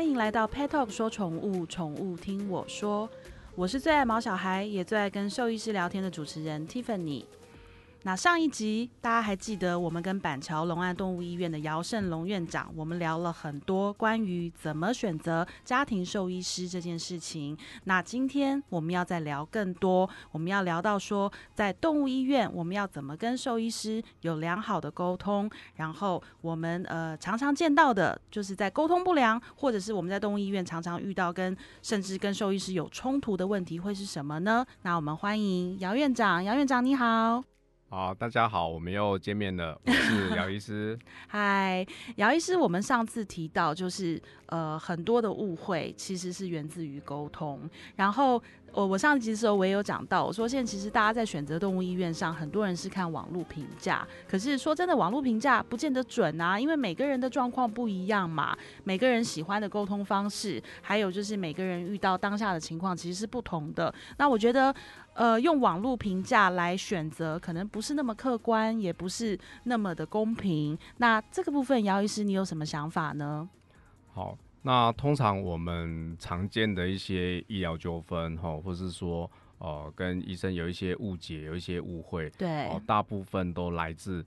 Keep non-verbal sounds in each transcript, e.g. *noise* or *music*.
欢迎来到 Pet Talk 说宠物，宠物听我说。我是最爱毛小孩，也最爱跟兽医师聊天的主持人 Tiffany。那上一集大家还记得，我们跟板桥龙岸动物医院的姚胜龙院长，我们聊了很多关于怎么选择家庭兽医师这件事情。那今天我们要再聊更多，我们要聊到说，在动物医院我们要怎么跟兽医师有良好的沟通，然后我们呃常常见到的就是在沟通不良，或者是我们在动物医院常常遇到跟甚至跟兽医师有冲突的问题会是什么呢？那我们欢迎姚院长，姚院长你好。好，大家好，我们又见面了。我是姚医师。*laughs* 嗨，姚医师，我们上次提到，就是呃，很多的误会其实是源自于沟通，然后。我我上集的时候我也有讲到，我说现在其实大家在选择动物医院上，很多人是看网络评价，可是说真的，网络评价不见得准啊，因为每个人的状况不一样嘛，每个人喜欢的沟通方式，还有就是每个人遇到当下的情况其实是不同的。那我觉得，呃，用网络评价来选择，可能不是那么客观，也不是那么的公平。那这个部分，姚医师，你有什么想法呢？好。那通常我们常见的一些医疗纠纷，哈，或是说，呃，跟医生有一些误解，有一些误会，对，大部分都来自，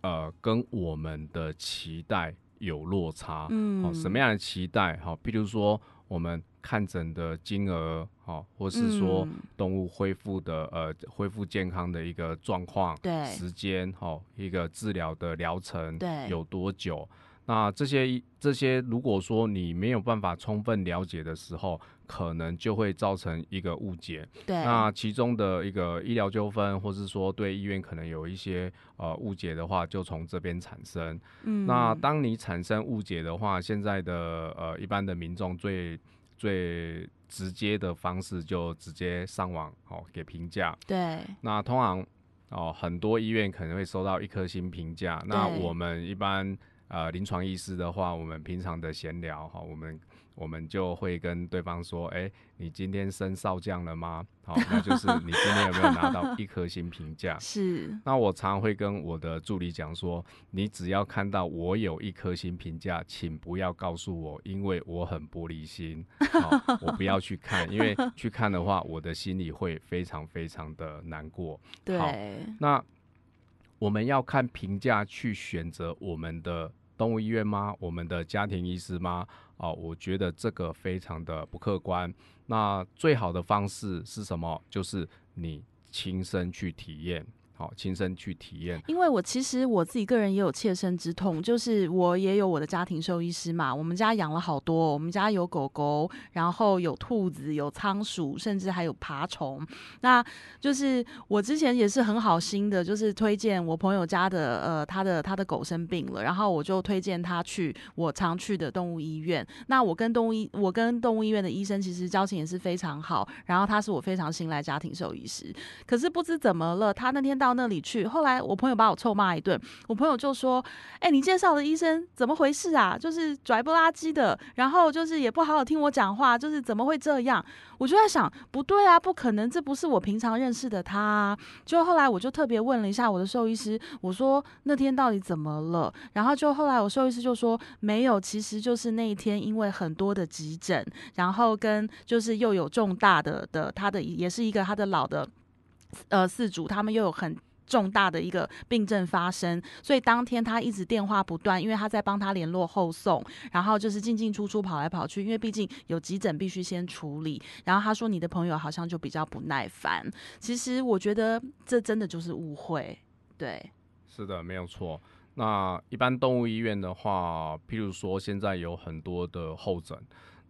呃，跟我们的期待有落差，嗯，什么样的期待？哈，譬如说我们看诊的金额，哈，或是说动物恢复的，呃，恢复健康的一个状况，对，时间，哈，一个治疗的疗程，对，有多久？那这些这些，如果说你没有办法充分了解的时候，可能就会造成一个误解。对。那其中的一个医疗纠纷，或是说对医院可能有一些呃误解的话，就从这边产生。嗯。那当你产生误解的话，现在的呃一般的民众最最直接的方式就直接上网哦给评价。对。那通常哦很多医院可能会收到一颗星评价。那我们一般。呃，临床医师的话，我们平常的闲聊哈，我们我们就会跟对方说，哎，你今天升少将了吗？好，那就是你今天有没有拿到一颗星评价？*laughs* 是。那我常会跟我的助理讲说，你只要看到我有一颗星评价，请不要告诉我，因为我很玻璃心，我不要去看，因为去看的话，我的心里会非常非常的难过。对。那我们要看评价去选择我们的。动物医院吗？我们的家庭医师吗？啊，我觉得这个非常的不客观。那最好的方式是什么？就是你亲身去体验。好，亲身去体验。因为我其实我自己个人也有切身之痛，就是我也有我的家庭兽医师嘛。我们家养了好多，我们家有狗狗，然后有兔子，有仓鼠，甚至还有爬虫。那就是我之前也是很好心的，就是推荐我朋友家的呃他的他的狗生病了，然后我就推荐他去我常去的动物医院。那我跟动物医我跟动物医院的医生其实交情也是非常好，然后他是我非常信赖家庭兽医师。可是不知怎么了，他那天到。那里去，后来我朋友把我臭骂一顿。我朋友就说：“哎，你介绍的医生怎么回事啊？就是拽不拉几的，然后就是也不好好听我讲话，就是怎么会这样？”我就在想，不对啊，不可能，这不是我平常认识的他。就后来我就特别问了一下我的兽医师，我说那天到底怎么了？然后就后来我兽医师就说没有，其实就是那一天因为很多的急诊，然后跟就是又有重大的的他的也是一个他的老的。呃，四主他们又有很重大的一个病症发生，所以当天他一直电话不断，因为他在帮他联络后送，然后就是进进出出跑来跑去，因为毕竟有急诊必须先处理。然后他说你的朋友好像就比较不耐烦，其实我觉得这真的就是误会。对，是的，没有错。那一般动物医院的话，譬如说现在有很多的候诊，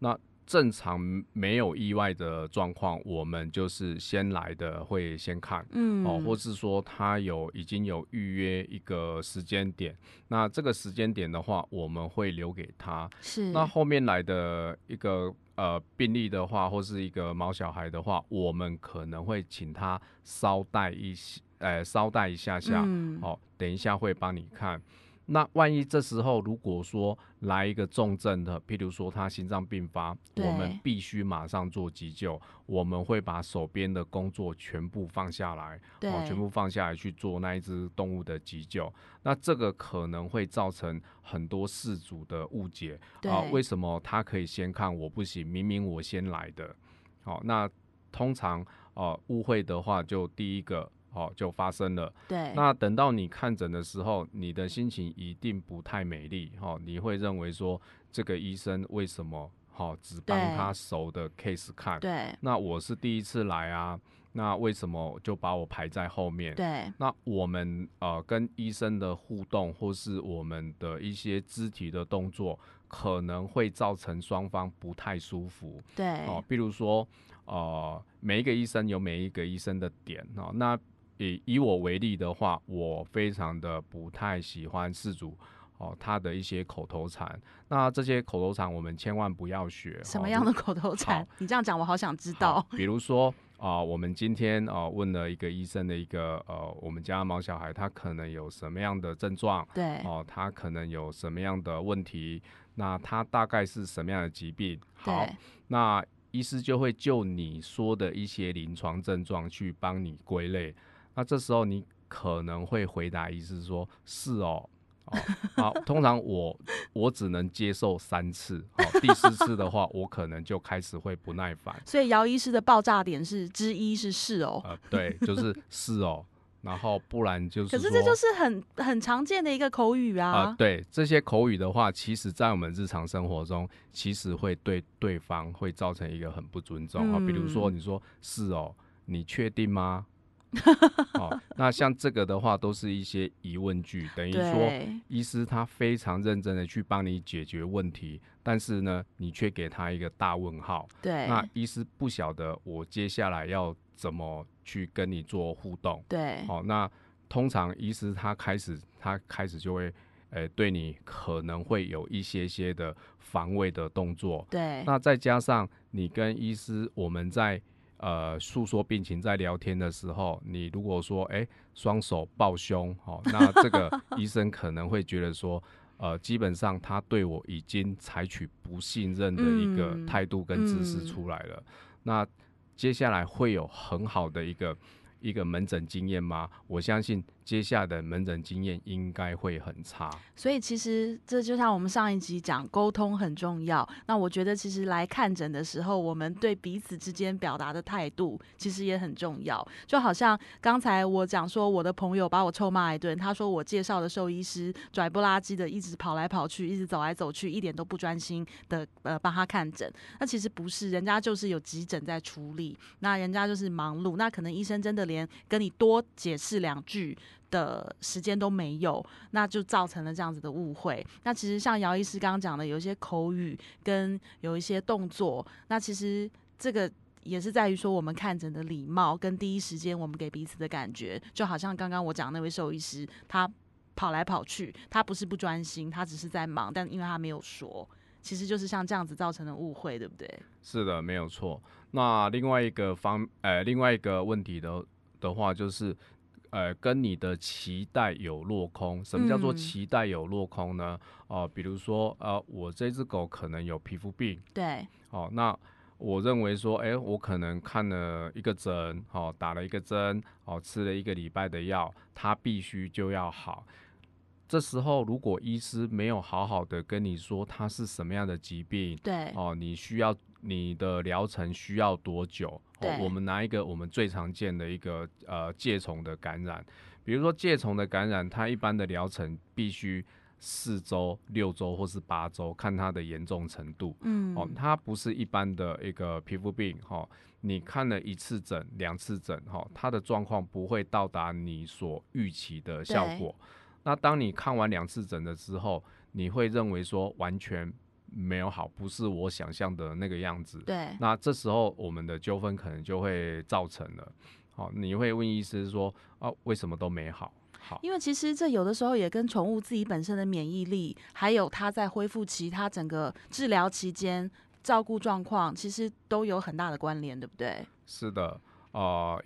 那。正常没有意外的状况，我们就是先来的会先看，嗯，哦，或是说他有已经有预约一个时间点，那这个时间点的话，我们会留给他。是，那后面来的一个呃病例的话，或是一个毛小孩的话，我们可能会请他稍待一些，呃，稍待一下下，哦，等一下会帮你看。那万一这时候如果说来一个重症的，譬如说他心脏病发，我们必须马上做急救，我们会把手边的工作全部放下来，对，哦，全部放下来去做那一只动物的急救。那这个可能会造成很多事主的误解啊、对为什么他可以先看我不行？明明我先来的。好、那通常哦、误会的话，就第一个哦就发生了。对，那等到你看诊的时候，你的心情一定不太美丽哈、哦，你会认为说这个医生为什么哈、哦、只帮他熟的 case 看？对，那我是第一次来啊，那为什么就把我排在后面？对，那我们呃跟医生的互动，或是我们的一些肢体的动作，可能会造成双方不太舒服对，哦。比如说呃，每一个医生有每一个医生的点哦。那以以我为例的话，我非常的不太喜欢事主哦他的一些口头禅。那这些口头禅我们千万不要学。哦什么样的口头禅？你这样讲，我好想知道。比如说啊、我们今天啊、问了一个医生的一个呃，我们家毛小孩他可能有什么样的症状对，哦、他可能有什么样的问题，那他大概是什么样的疾病？好对，，那医师就会就你说的一些临床症状去帮你归类。那这时候你可能会回答医师说：“是哦。”哦，好，*laughs* 通常我我只能接受三次，好、第四次的话，我可能就开始会不耐烦。所以姚医师的爆炸点是之一是是哦，呃，对，就是 *laughs* 是哦，然后不然就是，可是这就是很很常见的一个口语啊、啊。对这些口语的话，其实在我们日常生活中，其实会对对方会造成一个很不尊重啊、比如说嗯你说是哦，你确定吗？*laughs* 哦，那像这个的话，都是一些疑问句，等于说对，医师他非常认真的去帮你解决问题，但是呢，你却给他一个大问号。对，那医师不晓得我接下来要怎么去跟你做互动。对，好、那通常医师他开始他开始就会，诶，对你可能会有一些些的防卫的动作。对，那再加上你跟医师我们在呃诉说病情在聊天的时候，你如果说哎双手抱胸，好、那这个 *laughs* 医生可能会觉得说。呃，基本上他对我已经采取不信任的一个嗯态度跟姿势嗯出来了。那接下来会有很好的一个一个门诊经验吗？我相信接下来的门诊经验应该会很差。所以其实这就像我们上一集讲，沟通很重要。那我觉得其实来看诊的时候，我们对彼此之间表达的态度其实也很重要。就好像刚才我讲说，我的朋友把我臭骂一顿，他说我介绍的兽医师拽不拉几的，一直跑来跑去，一直走来走去，一点都不专心的呃帮他看诊。那其实不是，人家就是有急诊在处理，那人家就是忙碌，那可能医生真的连跟你多解释两句。的时间都没有，那就造成了这样子的误会。那其实像姚医师刚刚讲的，有一些口语跟有一些动作，那其实这个也是在于说我们看诊的礼貌跟第一时间我们给彼此的感觉，就好像刚刚我讲那位兽医师，他跑来跑去，他不是不专心，他只是在忙，但因为他没有说。其实就是像这样子造成的误会，对不对？是的，没有错。那另外一个方，呃，另外一个问题的的话，就是，呃，跟你的期待有落空。什么叫做嗯期待有落空呢？哦、比如说，呃，我这只狗可能有皮肤病，对哦，那我认为说，哎、我可能看了一个针，哦，打了一个针，哦，吃了一个礼拜的药，它必须就要好。这时候，如果医师没有好好的跟你说它是什么样的疾病，对哦，你需要你的疗程需要多久？哦对，我们拿一个我们最常见的一个呃疥虫的感染，比如说疥虫的感染，它一般的疗程必须四周、六周或是八周，看它的严重程度。嗯哦，它不是一般的一个皮肤病，哈、哦，你看了一次诊、两次诊，哈、哦，它的状况不会到达你所预期的效果。那当你看完两次诊了之后，你会认为说完全没有好，不是我想象的那个样子。对那这时候我们的纠纷可能就会造成了。好、你会问医师说啊，为什么都没好？好，因为其实这有的时候也跟宠物自己本身的免疫力，还有它在恢复期、它整个治疗期间照顾状况，其实都有很大的关联，对不对？是的，呃，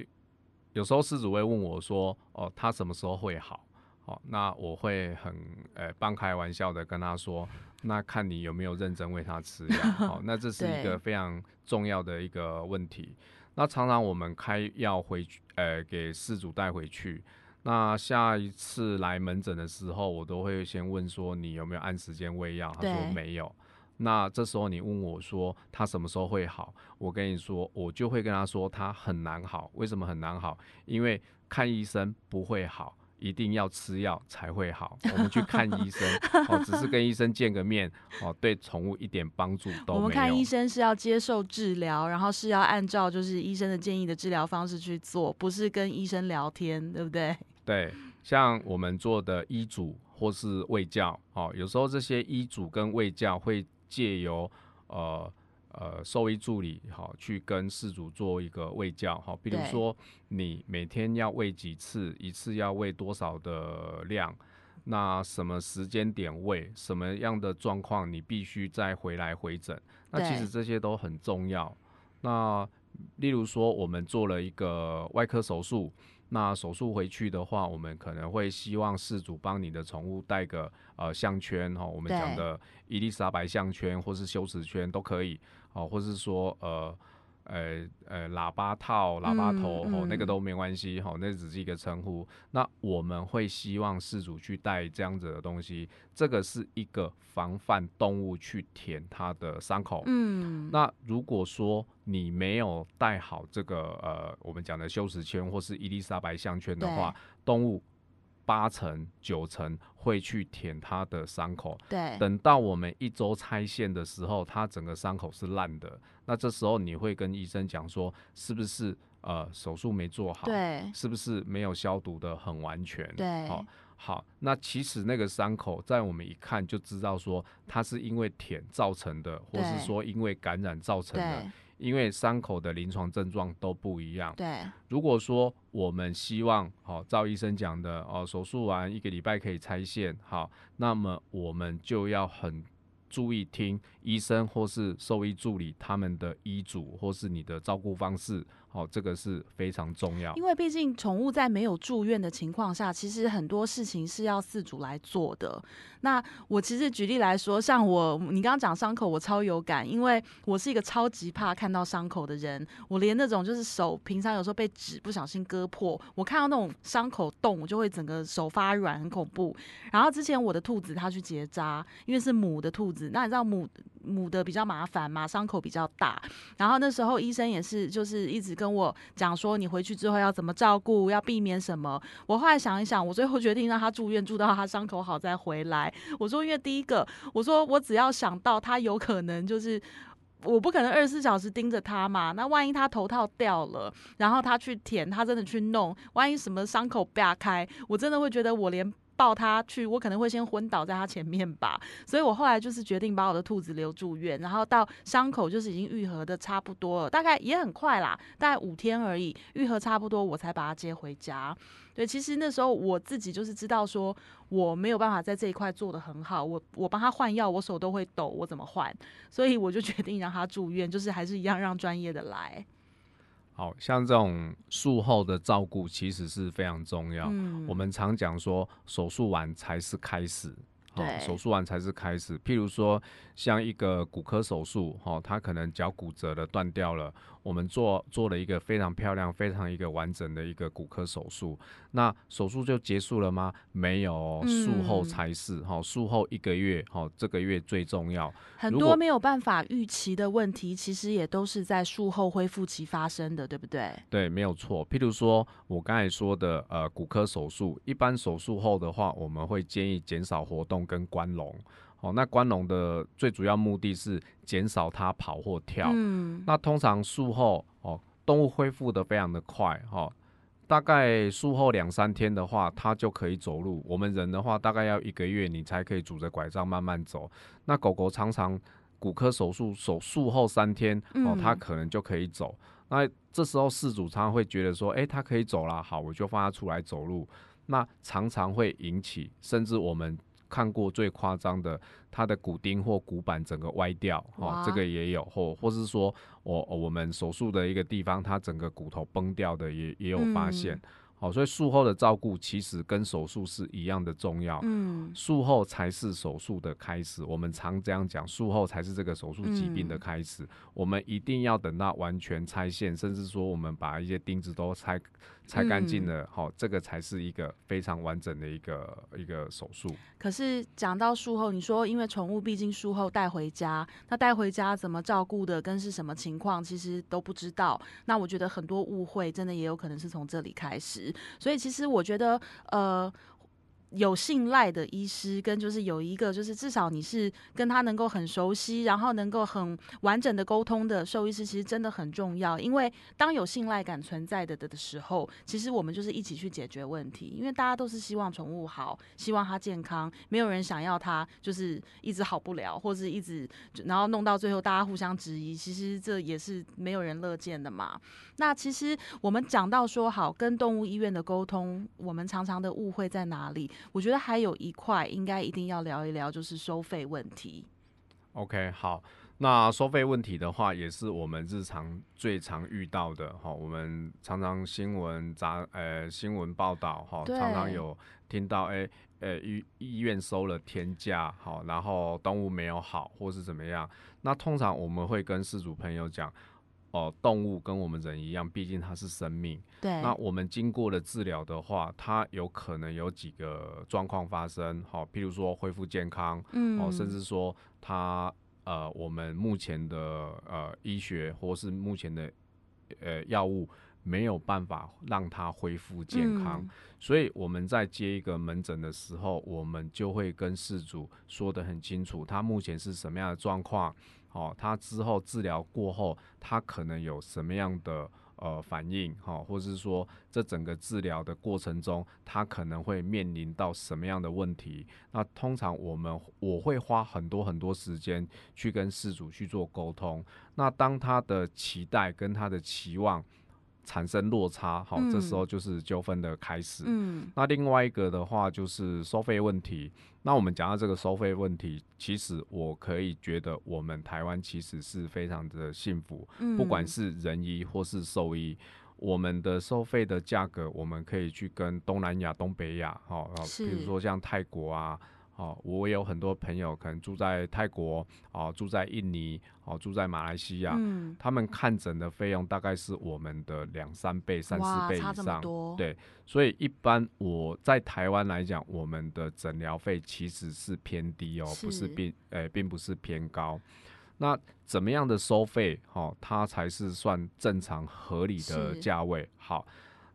有时候事主会问我说，哦、它什么时候会好？好，那我会很呃半开玩笑的跟他说，那看你有没有认真喂他吃药。好，那这是一个非常重要的一个问题。那常常我们开药回去，呃，给饲主带回去。那下一次来门诊的时候，我都会先问说你有没有按时间喂药？他说没有。那这时候你问我说他什么时候会好？我跟你说，我就会跟他说他很难好。为什么很难好？因为看医生不会好，一定要吃药才会好。*laughs* 我们去看医生，哦，只是跟医生见个面，哦，对宠物一点帮助都没有。我们看医生是要接受治疗，然后是要按照就是医生的建议的治疗方式去做，不是跟医生聊天，对不对？*laughs* 对，像我们做的医嘱或是卫教，哦，有时候这些医嘱跟卫教会借由呃呃兽医助理，好、去跟饲主做一个喂教，好、比如说你每天要喂几次，一次要喂多少的量。那什么时间点喂，什么样的状况你必须再回来回诊？那其实这些都很重要。那例如说，我们做了一个外科手术，那手术回去的话，我们可能会希望饲主帮你的宠物带个呃项圈哈、我们讲的伊丽莎白项圈或是羞耻圈都可以，哦，或是说呃。呃呃，喇叭套、喇叭头，嗯哦，那个嗯都没关系，哦，那只是一个称呼。那我们会希望事主去带这样子的东西，这个是一个防范动物去舔它的伤口。嗯，那如果说你没有戴好这个呃我们讲的羞耻圈或是伊丽莎白项圈的话，动物八成九成会去舔它的伤口。对，等到我们一周拆线的时候，它整个伤口是烂的。那这时候你会跟医生讲说，是不是呃手术没做好？对，是不是没有消毒的很完全？对好、好，那其实那个伤口在我们一看就知道说它是因为舔造成的，或是说因为感染造成的对，，因为伤口的临床症状都不一样。对，如果说我们希望，好、赵医生讲的，哦，手术完一个礼拜可以拆线，好，那么我们就要很注意听医生或是兽医助理他们的医嘱，或是你的照顾方式，好、这个是非常重要。因为毕竟宠物在没有住院的情况下，其实很多事情是要饲主来做的。那我其实举例来说，像我，你刚刚讲伤口，我超有感，因为我是一个超级怕看到伤口的人。我连那种就是手平常有时候被纸不小心割破，我看到那种伤口洞，我就会整个手发软，很恐怖。然后之前我的兔子它去结扎，因为是母的兔子，那你知道母母的比较麻烦嘛，伤口比较大。然后那时候医生也是就是一直跟我讲说，你回去之后要怎么照顾，要避免什么。我后来想一想，我最后决定让他住院，住到他伤口好再回来。我说，因为第一个，我说我只要想到他有可能就是。我不可能二十四小时盯着他嘛，那万一他头套掉了，然后他去舔，他真的去弄，万一什么伤口扒开，我真的会觉得我连抱他去，我可能会先昏倒在他前面吧。*laughs* 所以我后来就是决定把我的兔子留住院，然后到伤口就是已经愈合的差不多了，大概也很快啦，大概五天而已，愈合差不多我才把它接回家。对，其实那时候我自己就是知道说我没有办法在这一块做得很好，我我帮他换药，我手都会抖，我怎么换？所以我就决定让他住院，就是还是一样让专业的来。好像这种术后的照顾其实是非常重要。嗯我们常讲说，手术完才是开始。好对手术完才是开始。譬如说，像一个骨科手术，哈，他可能脚骨折了、断掉了，我们做做了一个非常漂亮、非常一个完整的一个骨科手术。那手术就结束了吗？没有哦，术后嗯才是。哈，术后一个月，哈，这个月最重要。很多没有办法预期的问题，其实也都是在术后恢复期发生的，对不对？对，没有错。譬如说，我刚才说的，呃，骨科手术，一般手术后的话，我们会建议减少活动跟关笼。哦，那关笼的最主要目的是减少它跑或跳。嗯，那通常术后，哦，动物恢复的非常的快，哈、大概术后两三天的话，它就可以走路。我们人的话，大概要一个月，你才可以拄着拐杖慢慢走。那狗狗常常骨科手术手术后三天，哦，嗯它可能就可以走。那这时候饲主常常会觉得说，诶，它可以走了，好，我就放它出来走路。那常常会引起，甚至我们看过最夸张的，它的骨钉或骨板整个歪掉，哦，这个也有，或或是说我我们手术的一个地方，它整个骨头崩掉的也也有发现。嗯好，所以术后的照顾其实跟手术是一样的重要。嗯，术后才是手术的开始，我们常这样讲，术后才是这个手术疾病的开始。我们一定要等到完全拆线，甚至说我们把一些钉子都拆拆干净了，好，这个才是一个非常完整的一个一个手术。可是讲到术后，你说因为宠物毕竟术后带回家，那带回家怎么照顾的，跟是什么情况，其实都不知道。那我觉得很多误会，真的也有可能是从这里开始。所以其实我觉得，呃。有信赖的医师，跟就是有一个，就是至少你是跟他能够很熟悉，然后能够很完整的沟通的兽医师，其实真的很重要。因为当有信赖感存在的的的时候，其实我们就是一起去解决问题。因为大家都是希望宠物好，希望它健康，没有人想要它就是一直好不了，或者一直然后弄到最后大家互相质疑，其实这也是没有人乐见的嘛。那其实我们讲到说好跟动物医院的沟通，我们常常的误会在哪里？我觉得还有一块应该一定要聊一聊，就是收费问题。OK，好，那收费问题的话，也是我们日常最常遇到的哈。我们常常新闻杂呃新闻报道哈，常常有听到哎呃医医院收了天价好，然后动物没有好或是怎么样。那通常我们会跟事主朋友讲。哦，动物跟我们人一样，毕竟它是生命。对。那我们经过了治疗的话，它有可能有几个状况发生。好，譬如说恢复健康，嗯，哦，甚至说它呃，我们目前的呃医学或是目前的呃药物没有办法让它恢复健康，所以我们在接一个门诊的时候，我们就会跟事主说的很清楚，他目前是什么样的状况。哦，他之后治疗过后，他可能有什么样的呃反应？哈，或是说，这整个治疗的过程中，他可能会面临到什么样的问题？那通常我们我会花很多很多时间去跟事主去做沟通。那当他的期待跟他的期望。产生落差，好，这时候就是纠纷的开始。嗯，那另外一个的话就是收费问题。那我们讲到这个收费问题，其实我可以觉得我们台湾其实是非常的幸福，不管是人医或是兽医，我们的收费的价格，我们可以去跟东南亚、东北亚，好，比如说像泰国啊。哦，我有很多朋友可能住在泰国，哦，住在印尼，哦，住在马来西亚，嗯，他们看诊的费用大概是我们的两三倍、三四倍以上，对，所以一般我在台湾来讲，我们的诊疗费其实是偏低哦，不是并，诶，并不是偏高。那怎么样的收费，哦，它才是算正常合理的价位？好，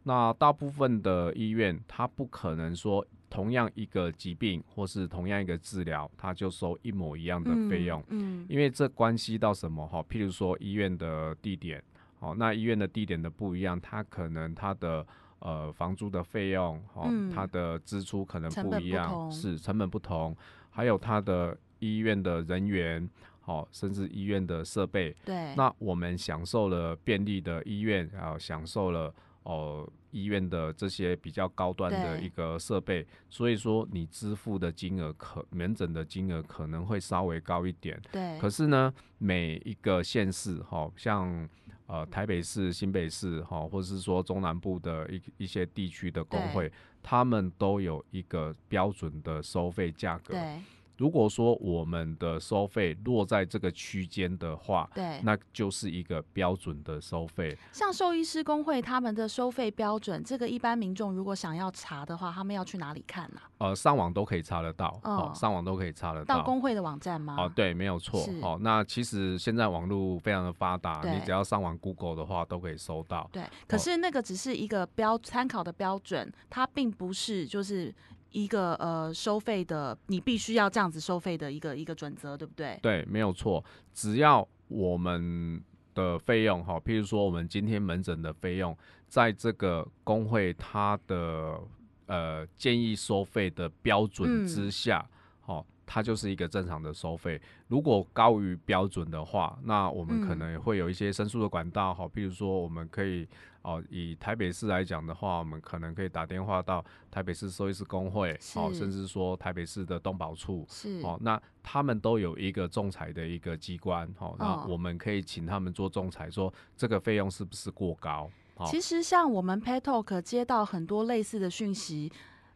那大部分的医院，它不可能说。同样一个疾病，或是同样一个治疗，他就收一模一样的费用。嗯，因为这关系到什么哈？譬如说医院的地点，哦，那医院的地点的不一样，它可能它的呃房租的费用，哦，它的支出可能不一样，是成本不同，还有它的医院的人员，哦，甚至医院的设备。对，那我们享受了便利的医院，然后享受了。哦，医院的这些比较高端的一个设备，所以说你支付的金额可门诊的金额可能会稍微高一点。对。可是呢，每一个县市，哈，像呃台北市、新北市，哈，或者是说中南部的一一些地区的工会，他们都有一个标准的收费价格。对。如果说我们的收费落在这个区间的话，对，那就是一个标准的收费。像兽医师工会他们的收费标准，这个一般民众如果想要查的话，他们要去哪里看呢？呃，上网都可以查得到，哦，上网都可以查得到。到工会的网站吗？哦，对，没有错。哦，那其实现在网络非常的发达，你只要上网 Google 的话，都可以搜到。对，可是那个只是一个标参考的标准，它并不是就是。一个呃收费的，你必须要这样子收费的一个一个准则，对不对？对，没有错。只要我们的费用哈，譬如说我们今天门诊的费用，在这个工会它的呃建议收费的标准之下，好，它就是一个正常的收费。如果高于标准的话，那我们可能会有一些申诉的管道哈，譬如说我们可以。哦，以台北市来讲的话，我们可能可以打电话到台北市兽医师工会，哦，甚至说台北市的动保处，是哦，那他们都有一个仲裁的一个机关，哦，那我们可以请他们做仲裁，说这个费用是不是过高？哦其实像我们 Pet Talk 接到很多类似的讯息，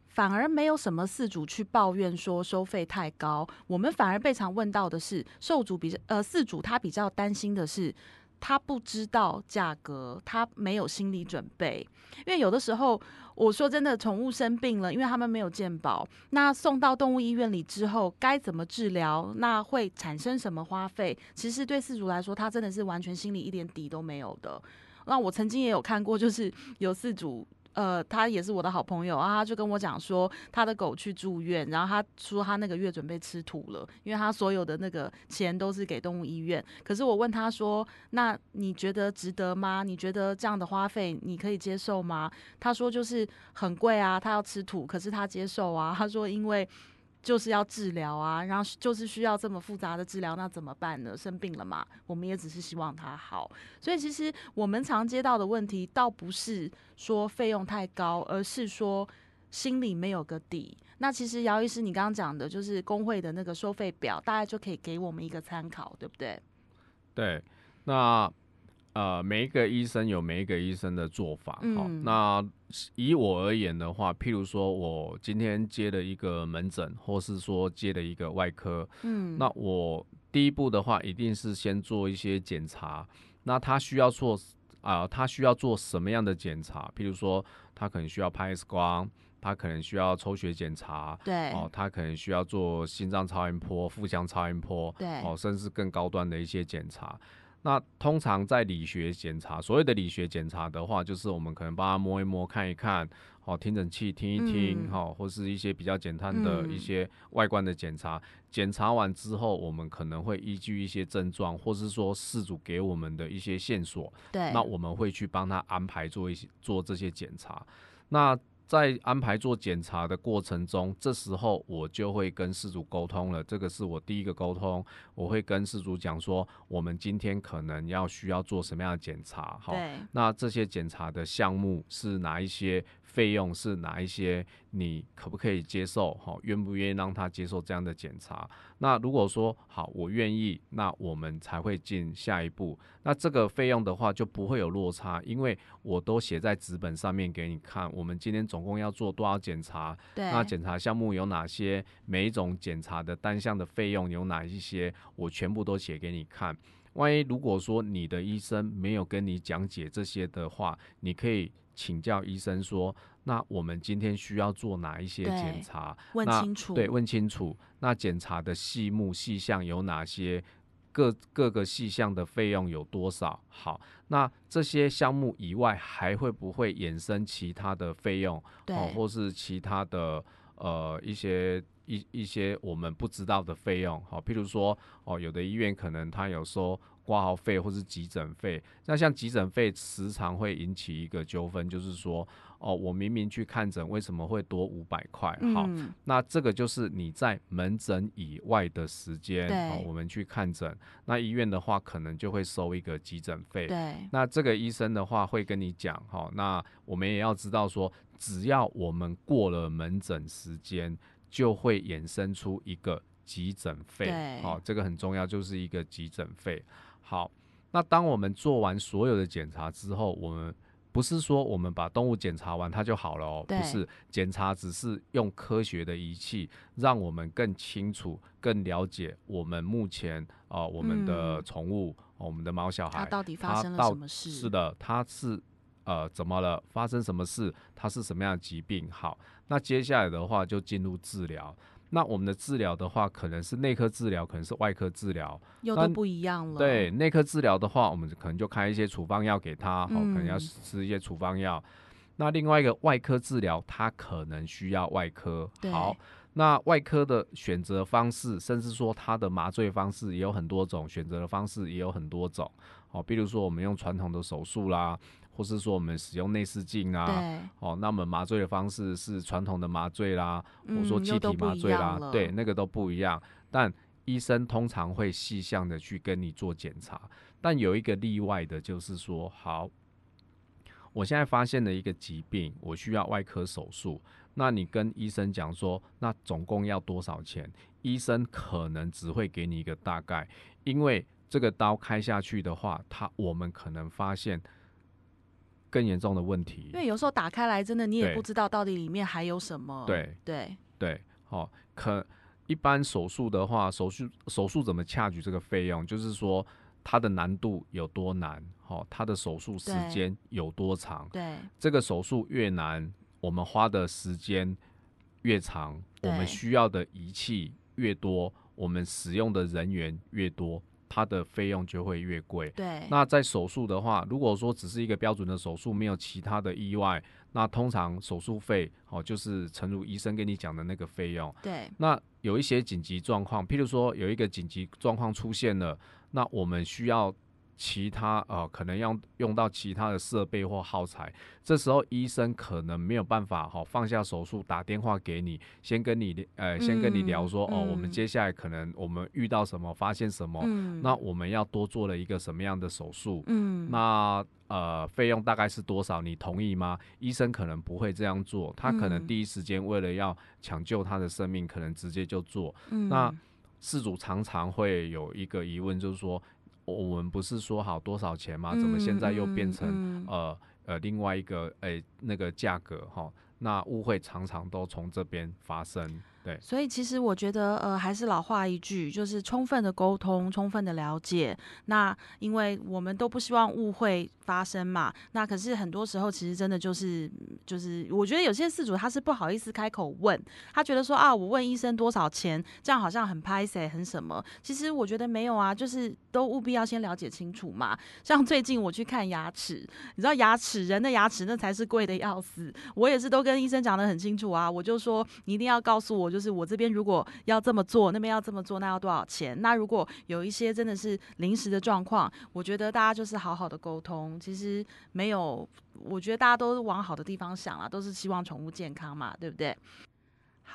反而没有什么饲主去抱怨说收费太高，我们反而被常问到的是，受主比较呃饲主他比较担心的是。他不知道价格，他没有心理准备，因为有的时候，我说真的，宠物生病了，因为他们没有健保，那送到动物医院里之后，该怎么治疗，那会产生什么花费？其实对饲主来说，他真的是完全心里一点底都没有的。那我曾经也有看过，就是有饲主。呃，他也是我的好朋友啊，他就跟我讲说，他的狗去住院，然后他说他那个月准备吃土了，因为他所有的那个钱都是给动物医院。可是我问他说，那你觉得值得吗？你觉得这样的花费你可以接受吗？他说就是很贵啊，他要吃土，可是他接受啊。他说因为。就是要治疗啊，然后就是需要这么复杂的治疗，那怎么办呢？生病了嘛，我们也只是希望他好。所以其实我们常接到的问题，倒不是说费用太高，而是说心里没有个底。那其实姚医师，你刚刚讲的就是工会的那个收费表，大概就可以给我们一个参考，对不对？对，那。呃，每一个医生有每一个医生的做法。好，那以我而言的话，譬如说我今天接了一个门诊，或是说接了一个外科，嗯，那我第一步的话，一定是先做一些检查。那他需要做啊，他需要做什么样的检查？譬如说，他可能需要拍 X 光，他可能需要抽血检查，对，哦，他可能需要做心脏超音波、腹腔超音波，对，哦，甚至更高端的一些检查。那通常在理学检查，所谓的理学检查的话，就是我们可能帮他摸一摸、看一看，哦，听诊器听一听，哈，或是一些比较简单的一些外观的检查。检查完之后，我们可能会依据一些症状，或是说事主给我们的一些线索，对，那我们会去帮他安排做一些做这些检查。那在安排做检查的过程中，这时候我就会跟事主沟通了。这个是我第一个沟通，我会跟事主讲说，我们今天可能要需要做什么样的检查，好，那这些检查的项目是哪一些？费用是哪一些？你可不可以接受？哈，愿不愿意让他接受这样的检查？那如果说好，我愿意，那我们才会进下一步。那这个费用的话就不会有落差，因为我都写在纸本上面给你看。我们今天总共要做多少检查？对，那检查项目有哪些？每一种检查的单项的费用有哪一些？我全部都写给你看。万一如果说你的医生没有跟你讲解这些的话，你可以。请教医生说，那我们今天需要做哪一些检查？问清楚。对，问清楚。那检查的细目细项有哪些？各各个细项的费用有多少？好，那这些项目以外，还会不会衍生其他的费用？对，或是其他的呃一些一一些我们不知道的费用？好，譬如说哦，有的医院可能他有说。挂号费或是急诊费，那像急诊费时常会引起一个纠纷，就是说，哦，我明明去看诊，为什么会多五百块？好，那这个就是你在门诊以外的时间，哦，我们去看诊，那医院的话可能就会收一个急诊费。对，那这个医生的话会跟你讲，哈，那我们也要知道说，只要我们过了门诊时间，就会衍生出一个急诊费。好，这个很重要，就是一个急诊费。好，那当我们做完所有的检查之后，我们不是说我们把动物检查完它就好了哦，不是，检查只是用科学的仪器，让我们更清楚、更了解我们目前啊，我们的宠物，我们的猫小孩，它到底发生了什么事？是的，它是呃怎么了？发生什么事？它是什么样的疾病？好，那接下来的话就进入治疗。那我们的治疗的话，可能是内科治疗，可能是外科治疗，又都不一样了。对，内科治疗的话，我们可能就开一些处方药给他，哦，可能要吃一些处方药。那另外一个外科治疗，他可能需要外科。好，那外科的选择方式，甚至说他的麻醉方式也有很多种，选择的方式也有很多种。哦，比如说我们用传统的手术啦。或是说我们使用内视镜啊，哦，那么麻醉的方式是传统的麻醉啦，或说气体麻醉啦，对，那个都不一样。但医生通常会细项的去跟你做检查，但有一个例外的就是说，好，我现在发现了一个疾病，我需要外科手术，那你跟医生讲说，那总共要多少钱？医生可能只会给你一个大概，因为这个刀开下去的话，他我们可能发现。更严重的问题。因为有时候打开来，真的你也不知道到底里面还有什么。对。对，对，好、可一般手术的话，手术手术怎么掐举这个费用，就是说它的难度有多难，好、它的手术时间有多长，对，这个手术越难，我们花的时间越长，我们需要的仪器越多，我们使用的人员越多，它的费用就会越贵。对，那在手术的话，如果说只是一个标准的手术，没有其他的意外，那通常手术费哦，就是诚如医生跟你讲的那个费用。对，那有一些紧急状况，譬如说有一个紧急状况出现了，那我们需要其他呃，可能要用到其他的设备或耗材，这时候医生可能没有办法哈、放下手术，打电话给你，先跟你呃，先跟你聊说、哦，我们嗯接下来可能我们遇到什么，发现什么，嗯，那我们要多做了一个什么样的手术？嗯，那呃，费用大概是多少？你同意吗？医生可能不会这样做，他可能嗯第一时间为了要抢救他的生命，可能直接就做。嗯那事主常常会有一个疑问，就是说，我们不是说好多少钱吗？怎么现在又变成、嗯嗯呃呃另外一个诶、那个价格哈？那误会常常都从这边发生。对，所以其实我觉得，呃，还是老话一句，就是充分的沟通，充分的了解。那因为我们都不希望误会发生嘛。那可是很多时候，其实真的就是就是，我觉得有些事主他是不好意思开口问，他觉得说啊，我问医生多少钱，这样好像很拍谁很什么。其实我觉得没有啊，就是都务必要先了解清楚嘛。像最近我去看牙齿，你知道牙齿人的牙齿那才是贵的要死。我也是都跟医生讲得很清楚啊，我就说你一定要告诉我，就是我这边如果要这么做，那边要这么做，那要多少钱？那如果有一些真的是临时的状况，我觉得大家就是好好的沟通，其实没有，我觉得大家都往好的地方想啊，都是希望宠物健康嘛，对不对？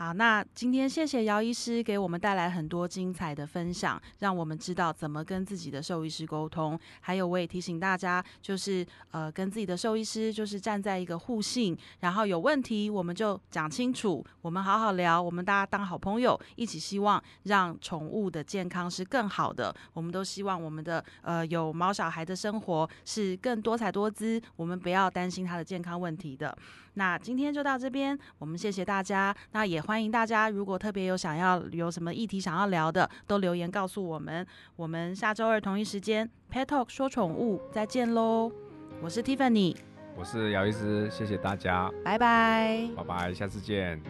好，那今天谢谢姚医师给我们带来很多精彩的分享，让我们知道怎么跟自己的兽医师沟通。还有，我也提醒大家，就是呃，跟自己的兽医师就是站在一个互信，然后有问题我们就讲清楚，我们好好聊，我们大家当好朋友，一起希望让宠物的健康是更好的。我们都希望我们的呃有毛小孩的生活是更多彩多姿，我们不要担心它的健康问题的。那今天就到这边，我们谢谢大家。那也欢迎大家，如果特别有想要有什么议题想要聊的，都留言告诉我们。我们下周二同一时间 Pet Talk 说宠物再见喽！我是 Tiffany，我是姚医师，谢谢大家，拜拜。拜拜，下次见。